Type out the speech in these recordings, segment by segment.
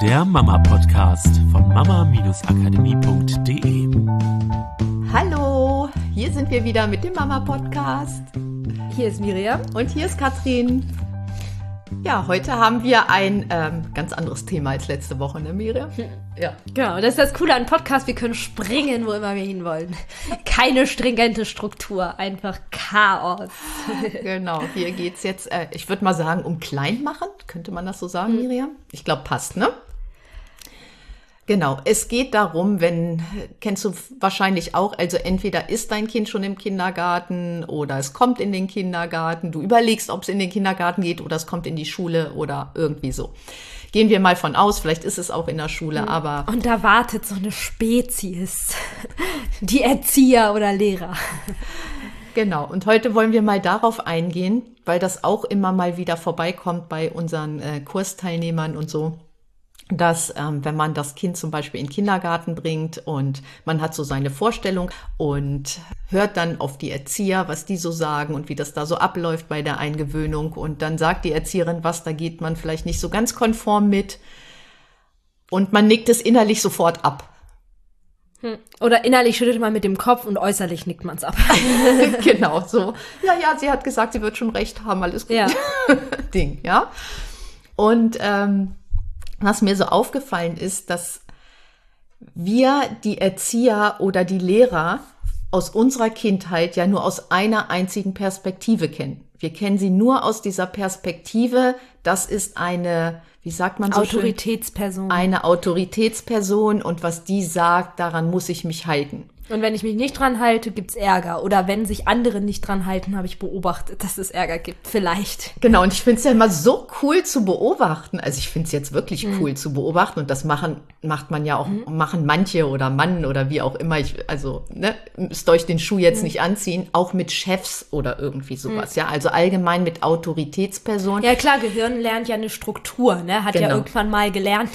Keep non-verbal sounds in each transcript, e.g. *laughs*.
der Mama-Podcast von mama-akademie.de. Hallo, hier sind wir wieder mit dem Mama-Podcast. Hier ist Miriam. Und hier ist Katrin. Ja, heute haben wir ein ähm, ganz anderes Thema als letzte Woche, ne, Miriam? Ja. Genau, das ist das Coole an Podcast. Wir können springen, wo immer wir hinwollen. Keine stringente Struktur, einfach Chaos. *laughs* genau, hier geht's jetzt, äh, ich würde mal sagen, um Kleinmachen. Könnte man das so sagen, hm. Miriam? Ich glaube, passt, ne? Genau, es geht darum, wenn, kennst du wahrscheinlich auch, also entweder ist dein Kind schon im Kindergarten oder es kommt in den Kindergarten, du überlegst, ob es in den Kindergarten geht oder es kommt in die Schule oder irgendwie so. Gehen wir mal von aus, vielleicht ist es auch in der Schule, mhm. aber. Und da wartet so eine Spezies, die Erzieher oder Lehrer. Genau, und heute wollen wir mal darauf eingehen, weil das auch immer mal wieder vorbeikommt bei unseren äh, Kursteilnehmern und so dass ähm, wenn man das Kind zum Beispiel in den Kindergarten bringt und man hat so seine Vorstellung und hört dann auf die Erzieher, was die so sagen und wie das da so abläuft bei der Eingewöhnung und dann sagt die Erzieherin was, da geht man vielleicht nicht so ganz konform mit und man nickt es innerlich sofort ab. Hm. Oder innerlich schüttelt man mit dem Kopf und äußerlich nickt man es ab. *laughs* genau, so. Ja, ja, sie hat gesagt, sie wird schon recht haben, alles gut. Ja. *laughs* Ding, ja. Und ähm, was mir so aufgefallen ist, dass wir die Erzieher oder die Lehrer aus unserer Kindheit ja nur aus einer einzigen Perspektive kennen. Wir kennen sie nur aus dieser Perspektive, das ist eine, wie sagt man so Autoritätsperson. Schön? Eine Autoritätsperson und was die sagt, daran muss ich mich halten. Und wenn ich mich nicht dran halte, gibt's Ärger. Oder wenn sich andere nicht dran halten, habe ich beobachtet, dass es Ärger gibt. Vielleicht. Genau, und ich finde es ja immer so cool zu beobachten. Also ich finde es jetzt wirklich mhm. cool zu beobachten. Und das machen, macht man ja auch, mhm. machen manche oder Mann oder wie auch immer. Ich, also, ne, müsst euch den Schuh jetzt mhm. nicht anziehen, auch mit Chefs oder irgendwie sowas. Mhm. Ja, also allgemein mit Autoritätspersonen. Ja, klar, Gehirn lernt ja eine Struktur, ne? Hat genau. ja irgendwann mal gelernt,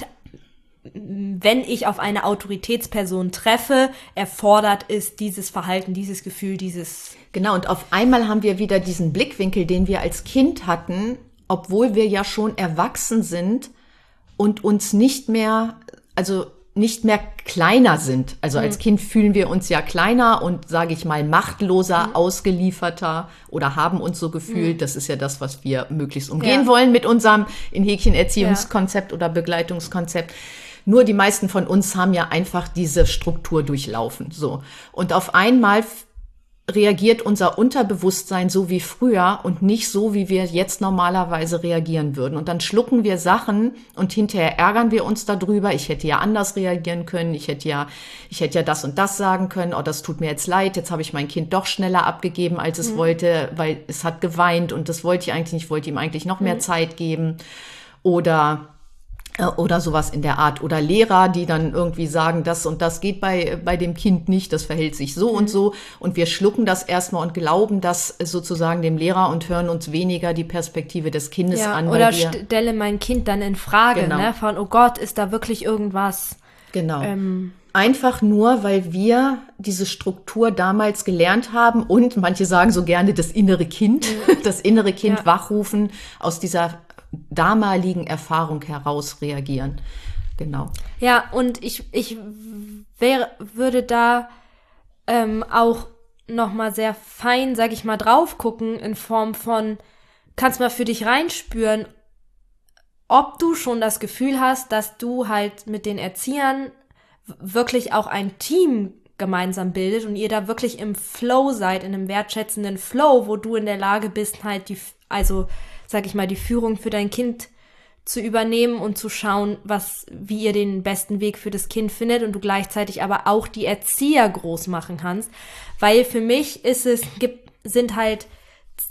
wenn ich auf eine Autoritätsperson treffe, erfordert es dieses Verhalten, dieses Gefühl, dieses. Genau, und auf einmal haben wir wieder diesen Blickwinkel, den wir als Kind hatten, obwohl wir ja schon erwachsen sind und uns nicht mehr, also nicht mehr kleiner sind. Also als mhm. Kind fühlen wir uns ja kleiner und, sage ich mal, machtloser, mhm. ausgelieferter oder haben uns so gefühlt. Mhm. Das ist ja das, was wir möglichst umgehen ja. wollen mit unserem in Häkchen Erziehungskonzept ja. oder Begleitungskonzept. Nur die meisten von uns haben ja einfach diese Struktur durchlaufen. So. Und auf einmal reagiert unser Unterbewusstsein so wie früher und nicht so, wie wir jetzt normalerweise reagieren würden. Und dann schlucken wir Sachen und hinterher ärgern wir uns darüber. Ich hätte ja anders reagieren können. Ich hätte ja, ich hätte ja das und das sagen können. Oh, das tut mir jetzt leid. Jetzt habe ich mein Kind doch schneller abgegeben, als es mhm. wollte, weil es hat geweint und das wollte ich eigentlich nicht. Ich wollte ihm eigentlich noch mehr mhm. Zeit geben. Oder oder sowas in der Art. Oder Lehrer, die dann irgendwie sagen, das und das geht bei, bei dem Kind nicht, das verhält sich so mhm. und so. Und wir schlucken das erstmal und glauben das sozusagen dem Lehrer und hören uns weniger die Perspektive des Kindes ja, an. Oder stelle mein Kind dann in Frage, genau. ne? Von, oh Gott, ist da wirklich irgendwas? Genau. Ähm, Einfach nur, weil wir diese Struktur damals gelernt haben und manche sagen so gerne das innere Kind, mhm. *laughs* das innere Kind ja. wachrufen aus dieser damaligen Erfahrung heraus reagieren. Genau. Ja, und ich, ich wäre, würde da ähm, auch noch mal sehr fein, sag ich mal, drauf gucken in Form von, kannst mal für dich reinspüren, ob du schon das Gefühl hast, dass du halt mit den Erziehern wirklich auch ein Team gemeinsam bildet und ihr da wirklich im Flow seid, in einem wertschätzenden Flow, wo du in der Lage bist, halt die, also sag ich mal, die Führung für dein Kind zu übernehmen und zu schauen, was, wie ihr den besten Weg für das Kind findet und du gleichzeitig aber auch die Erzieher groß machen kannst. Weil für mich ist es, gibt, sind halt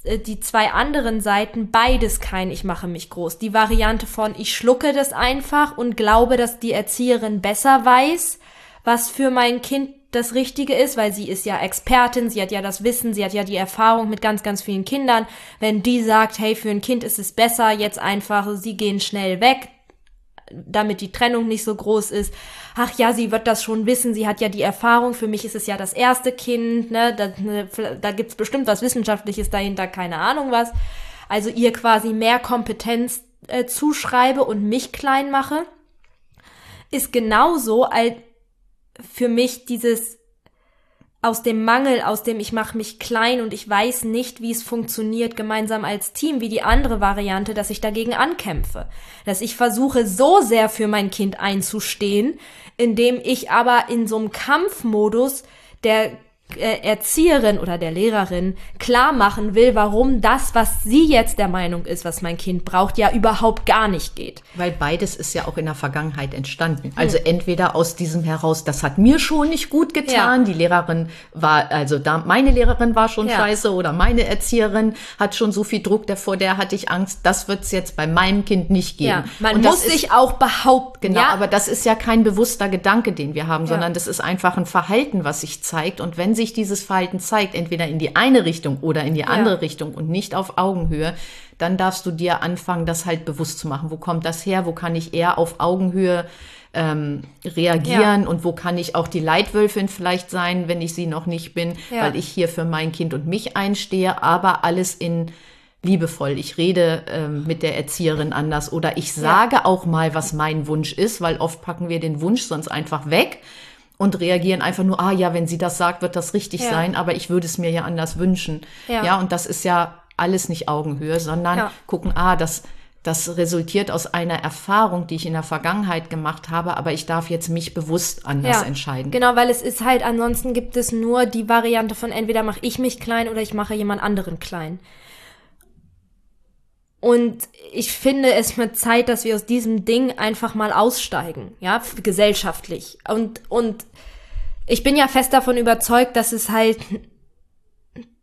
äh, die zwei anderen Seiten beides kein Ich mache mich groß. Die Variante von ich schlucke das einfach und glaube, dass die Erzieherin besser weiß, was für mein Kind das Richtige ist, weil sie ist ja Expertin, sie hat ja das Wissen, sie hat ja die Erfahrung mit ganz, ganz vielen Kindern. Wenn die sagt, hey, für ein Kind ist es besser, jetzt einfach, sie gehen schnell weg, damit die Trennung nicht so groß ist. Ach ja, sie wird das schon wissen, sie hat ja die Erfahrung, für mich ist es ja das erste Kind, ne, da, ne, da gibt's bestimmt was Wissenschaftliches dahinter, keine Ahnung was. Also ihr quasi mehr Kompetenz äh, zuschreibe und mich klein mache ist genauso als für mich dieses aus dem Mangel, aus dem ich mache mich klein und ich weiß nicht, wie es funktioniert gemeinsam als Team, wie die andere Variante, dass ich dagegen ankämpfe. Dass ich versuche, so sehr für mein Kind einzustehen, indem ich aber in so einem Kampfmodus der Erzieherin oder der Lehrerin klar machen will, warum das, was sie jetzt der Meinung ist, was mein Kind braucht, ja überhaupt gar nicht geht. Weil beides ist ja auch in der Vergangenheit entstanden. Also hm. entweder aus diesem heraus, das hat mir schon nicht gut getan, ja. die Lehrerin war, also da, meine Lehrerin war schon ja. scheiße oder meine Erzieherin hat schon so viel Druck, davor der hatte ich Angst, das wird's jetzt bei meinem Kind nicht geben. Ja, man Und muss sich auch behaupten. Genau, aber das ist ja kein bewusster Gedanke, den wir haben, sondern das ist einfach ein Verhalten, was sich zeigt. Und wenn sich dieses Verhalten zeigt, entweder in die eine Richtung oder in die ja. andere Richtung und nicht auf Augenhöhe, dann darfst du dir anfangen, das halt bewusst zu machen. Wo kommt das her? Wo kann ich eher auf Augenhöhe ähm, reagieren ja. und wo kann ich auch die Leitwölfin vielleicht sein, wenn ich sie noch nicht bin, ja. weil ich hier für mein Kind und mich einstehe, aber alles in liebevoll. Ich rede ähm, mit der Erzieherin anders oder ich sage ja. auch mal, was mein Wunsch ist, weil oft packen wir den Wunsch sonst einfach weg und reagieren einfach nur, ah ja, wenn sie das sagt, wird das richtig ja. sein, aber ich würde es mir ja anders wünschen. Ja. ja, und das ist ja alles nicht Augenhöhe, sondern ja. gucken, ah, das, das resultiert aus einer Erfahrung, die ich in der Vergangenheit gemacht habe, aber ich darf jetzt mich bewusst anders ja, entscheiden. Genau, weil es ist halt, ansonsten gibt es nur die Variante von entweder mache ich mich klein oder ich mache jemand anderen klein. Und ich finde es mit Zeit, dass wir aus diesem Ding einfach mal aussteigen, ja, gesellschaftlich. Und, und ich bin ja fest davon überzeugt, dass es halt,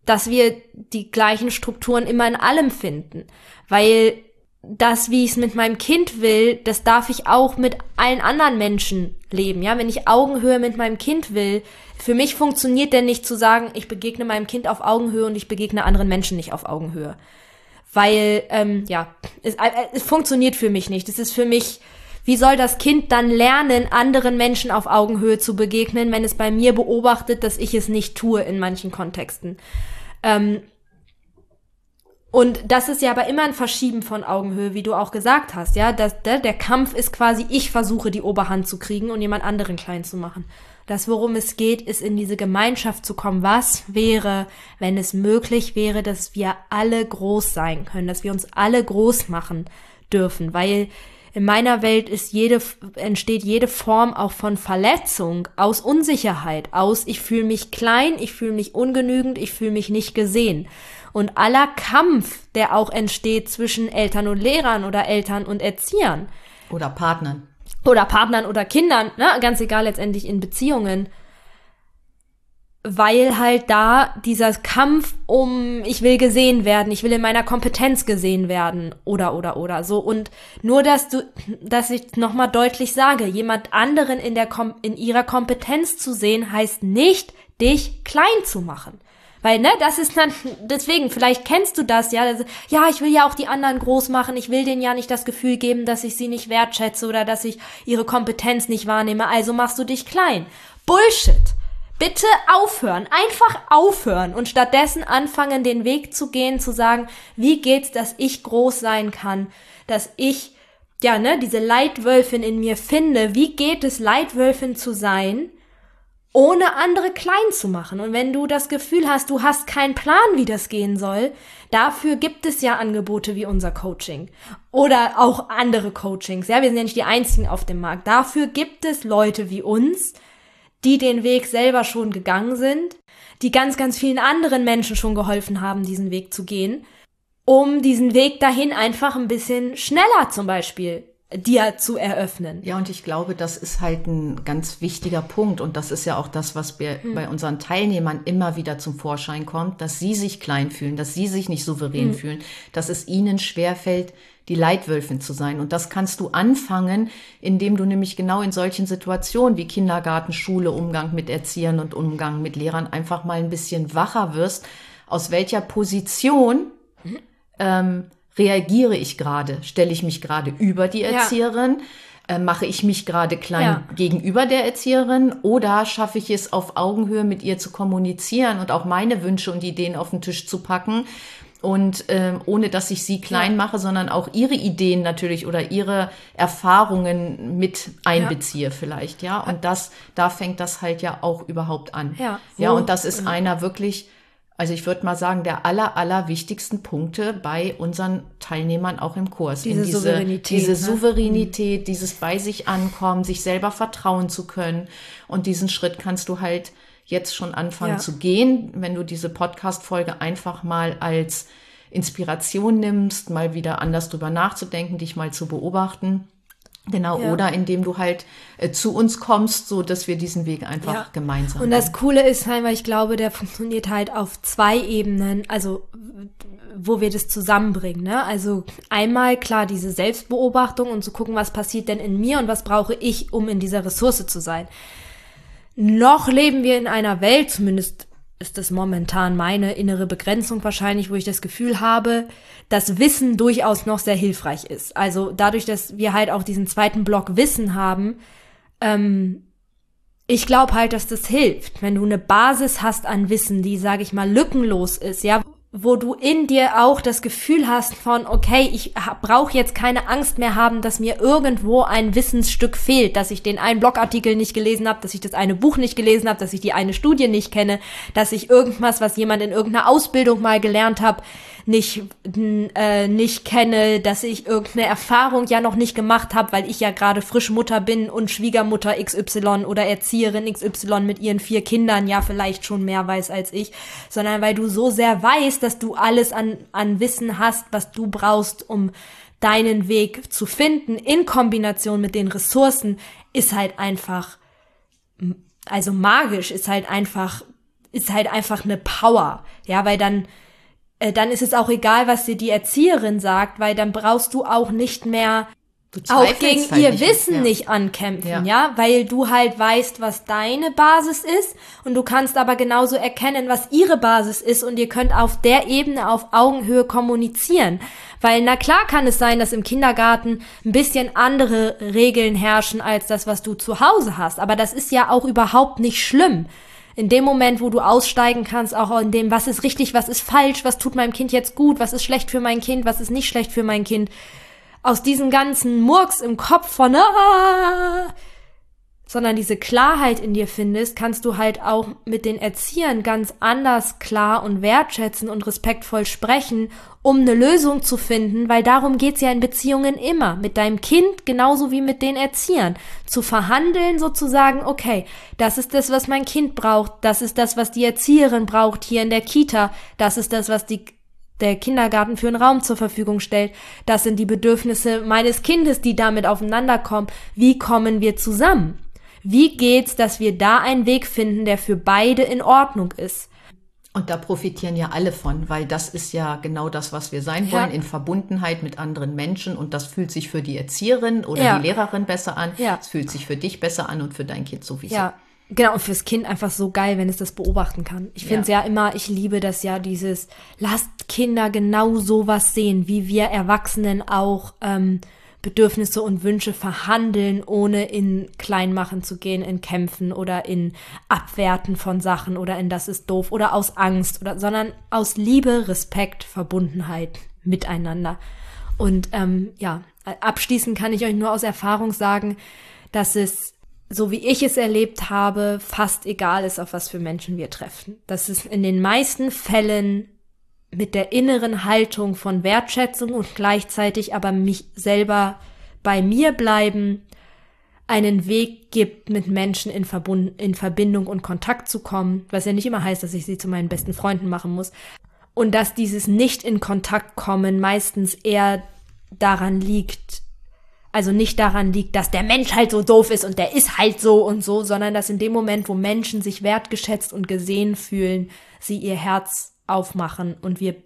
dass wir die gleichen Strukturen immer in allem finden. Weil das, wie ich es mit meinem Kind will, das darf ich auch mit allen anderen Menschen leben. Ja, wenn ich Augenhöhe mit meinem Kind will, für mich funktioniert denn nicht zu sagen, ich begegne meinem Kind auf Augenhöhe und ich begegne anderen Menschen nicht auf Augenhöhe weil ähm, ja, es, äh, es funktioniert für mich nicht. Es ist für mich, wie soll das Kind dann lernen, anderen Menschen auf Augenhöhe zu begegnen, wenn es bei mir beobachtet, dass ich es nicht tue in manchen Kontexten? Ähm, und das ist ja aber immer ein Verschieben von Augenhöhe, wie du auch gesagt hast, ja. Das, der, der Kampf ist quasi, ich versuche die Oberhand zu kriegen und jemand anderen klein zu machen. Das, worum es geht, ist in diese Gemeinschaft zu kommen. Was wäre, wenn es möglich wäre, dass wir alle groß sein können, dass wir uns alle groß machen dürfen, weil in meiner Welt ist jede, entsteht jede Form auch von Verletzung aus Unsicherheit, aus ich fühle mich klein, ich fühle mich ungenügend, ich fühle mich nicht gesehen. Und aller Kampf, der auch entsteht zwischen Eltern und Lehrern oder Eltern und Erziehern. Oder Partnern oder Partnern oder Kindern, ne? ganz egal letztendlich in Beziehungen, weil halt da dieser Kampf um, ich will gesehen werden, ich will in meiner Kompetenz gesehen werden oder oder oder so und nur dass du, dass ich noch mal deutlich sage, jemand anderen in der Kom in ihrer Kompetenz zu sehen heißt nicht dich klein zu machen. Weil, ne, das ist dann, deswegen, vielleicht kennst du das, ja. Das, ja, ich will ja auch die anderen groß machen. Ich will denen ja nicht das Gefühl geben, dass ich sie nicht wertschätze oder dass ich ihre Kompetenz nicht wahrnehme. Also machst du dich klein. Bullshit. Bitte aufhören, einfach aufhören und stattdessen anfangen, den Weg zu gehen, zu sagen, wie geht's, dass ich groß sein kann, dass ich, ja, ne, diese Leitwölfin in mir finde. Wie geht es, Leitwölfin zu sein? Ohne andere klein zu machen. Und wenn du das Gefühl hast, du hast keinen Plan, wie das gehen soll, dafür gibt es ja Angebote wie unser Coaching oder auch andere Coachings. Ja, wir sind ja nicht die einzigen auf dem Markt. Dafür gibt es Leute wie uns, die den Weg selber schon gegangen sind, die ganz, ganz vielen anderen Menschen schon geholfen haben, diesen Weg zu gehen, um diesen Weg dahin einfach ein bisschen schneller zum Beispiel dir zu eröffnen. Ja, und ich glaube, das ist halt ein ganz wichtiger Punkt. Und das ist ja auch das, was wir hm. bei unseren Teilnehmern immer wieder zum Vorschein kommt, dass sie sich klein fühlen, dass sie sich nicht souverän hm. fühlen, dass es ihnen schwerfällt, die Leitwölfin zu sein. Und das kannst du anfangen, indem du nämlich genau in solchen Situationen wie Kindergarten, Schule, Umgang mit Erziehern und Umgang mit Lehrern einfach mal ein bisschen wacher wirst, aus welcher Position mhm. ähm, reagiere ich gerade? Stelle ich mich gerade über die Erzieherin? Ja. Äh, mache ich mich gerade klein ja. gegenüber der Erzieherin? Oder schaffe ich es auf Augenhöhe mit ihr zu kommunizieren und auch meine Wünsche und Ideen auf den Tisch zu packen? und ähm, ohne dass ich sie klein Ja. mache, sondern auch ihre Ideen natürlich oder ihre Erfahrungen mit einbeziehe vielleicht, ja. Und das, da fängt das halt ja auch überhaupt an. Ja. Ja, und das ist einer wirklich, also ich würde mal sagen, der aller, aller wichtigsten Punkte bei unseren Teilnehmern auch im Kurs. Diese diese Souveränität, Diese ne? Souveränität, dieses bei sich ankommen, sich selber vertrauen zu können. Und diesen Schritt kannst du halt jetzt schon anfangen Ja. zu gehen, wenn du diese Podcast-Folge einfach mal als Inspiration nimmst, mal wieder anders drüber nachzudenken, dich mal zu beobachten. Genau, Ja. oder indem du halt äh, zu uns kommst, so dass wir diesen Weg einfach Ja. gemeinsam Und das Coole ist halt, weil ich glaube, der funktioniert halt auf zwei Ebenen, also wo wir das zusammenbringen. Ne? Also einmal klar diese Selbstbeobachtung und zu gucken, was passiert denn in mir und was brauche ich, um in dieser Ressource zu sein. Noch leben wir in einer Welt, zumindest ist das momentan meine innere Begrenzung wahrscheinlich, wo ich das Gefühl habe, dass Wissen durchaus noch sehr hilfreich ist. Also dadurch, dass wir halt auch diesen zweiten Block Wissen haben, ich glaube halt, dass das hilft, wenn du eine Basis hast an Wissen, die, sage ich mal, lückenlos ist, ja, wo du in dir auch das Gefühl hast von, okay, ich brauche jetzt keine Angst mehr haben, dass mir irgendwo ein Wissensstück fehlt, dass ich den einen Blogartikel nicht gelesen habe, dass ich das eine Buch nicht gelesen habe, dass ich die eine Studie nicht kenne, dass ich irgendwas, was jemand in irgendeiner Ausbildung mal gelernt habe, nicht äh, nicht kenne, dass ich irgendeine Erfahrung ja noch nicht gemacht habe, weil ich ja gerade frisch Mutter bin und Schwiegermutter XY oder Erzieherin XY mit ihren vier Kindern ja vielleicht schon mehr weiß als ich, sondern weil du so sehr weißt, dass du alles an an Wissen hast, was du brauchst, um deinen Weg zu finden in Kombination mit den Ressourcen, ist halt einfach also magisch, ist halt einfach ist halt einfach eine Power, ja, weil dann äh, dann ist es auch egal, was dir die Erzieherin sagt, weil dann brauchst du auch nicht mehr auch gegen halt ihr nicht. Wissen Ja. nicht ankämpfen, Ja. ja. weil du halt weißt, was deine Basis ist und du kannst aber genauso erkennen, was ihre Basis ist und ihr könnt auf der Ebene auf Augenhöhe kommunizieren, weil na klar kann es sein, dass im Kindergarten ein bisschen andere Regeln herrschen als das, was du zu Hause hast, aber das ist ja auch überhaupt nicht schlimm. In dem Moment, wo du aussteigen kannst, auch in dem, was ist richtig, was ist falsch, was tut meinem Kind jetzt gut, was ist schlecht für mein Kind, was ist nicht schlecht für mein Kind, aus diesem ganzen Murks im Kopf von, ah, sondern diese Klarheit in dir findest, kannst du halt auch mit den Erziehern ganz anders klar und wertschätzen und respektvoll sprechen, um eine Lösung zu finden, weil darum geht's ja in Beziehungen immer, mit deinem Kind genauso wie mit den Erziehern, zu verhandeln sozusagen, okay, das ist das, was mein Kind braucht, das ist das, was die Erzieherin braucht hier in der Kita, das ist das, was die der Kindergarten für einen Raum zur Verfügung stellt. Das sind die Bedürfnisse meines Kindes, die damit aufeinander kommen. Wie kommen wir zusammen? Wie geht's, dass wir da einen Weg finden, der für beide in Ordnung ist? Und da profitieren ja alle von, weil das ist ja genau das, was wir sein Ja. wollen, in Verbundenheit mit anderen Menschen. Und das fühlt sich für die Erzieherin oder Ja. die Lehrerin besser an. Ja. Es fühlt sich für dich besser an und für dein Kind sowieso. Ja, genau. Und fürs Kind einfach so geil, wenn es das beobachten kann. Ich finde es ja. immer, ich liebe das ja, dieses, lasst Kinder genau sowas sehen, wie wir Erwachsenen auch ähm, Bedürfnisse und Wünsche verhandeln, ohne in Kleinmachen zu gehen, in Kämpfen oder in Abwerten von Sachen oder in das ist doof oder aus Angst oder, sondern aus Liebe, Respekt, Verbundenheit miteinander. Und ähm, ja, abschließend kann ich euch nur aus Erfahrung sagen, dass es so wie ich es erlebt habe, fast egal ist, auf was für Menschen wir treffen. Dass es in den meisten Fällen mit der inneren Haltung von Wertschätzung und gleichzeitig aber mich selber bei mir bleiben, einen Weg gibt, mit Menschen in, Verbund, in Verbindung und Kontakt zu kommen, was ja nicht immer heißt, dass ich sie zu meinen besten Freunden machen muss. Und dass dieses nicht in Kontakt kommen meistens eher daran liegt, also nicht daran liegt, dass der Mensch halt so doof ist und der ist halt so und so, sondern dass in dem Moment, wo Menschen sich wertgeschätzt und gesehen fühlen, sie ihr Herz aufmachen und wir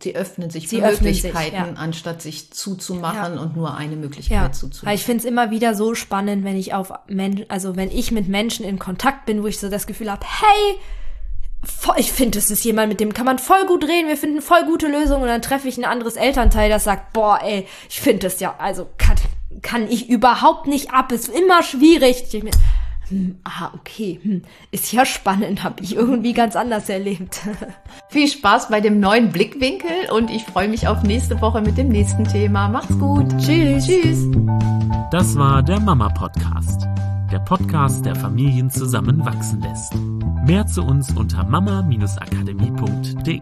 Sie öffnen sich Sie für öffnen sich, Möglichkeiten, ja. anstatt sich zuzumachen Ja. und nur eine Möglichkeit ja, weil zuzumachen. ich finde es immer wieder so spannend, wenn ich auf Men also wenn ich mit Menschen in Kontakt bin, wo ich so das Gefühl habe, hey, voll, ich finde, das ist jemand, mit dem kann man voll gut reden, wir finden voll gute Lösungen und dann treffe ich ein anderes Elternteil, das sagt, boah, ey, ich finde das ja, also kann, kann ich überhaupt nicht ab, ist immer schwierig. Ich hm, ah, okay, hm, ist ja spannend, habe ich irgendwie ganz anders erlebt. *laughs* Viel Spaß bei dem neuen Blickwinkel und ich freue mich auf nächste Woche mit dem nächsten Thema. Macht's gut. Tschüss. Tschüss. Das war der Mama Podcast. Der Podcast, der Familien zusammenwachsen lässt. Mehr zu uns unter mama-akademie.de.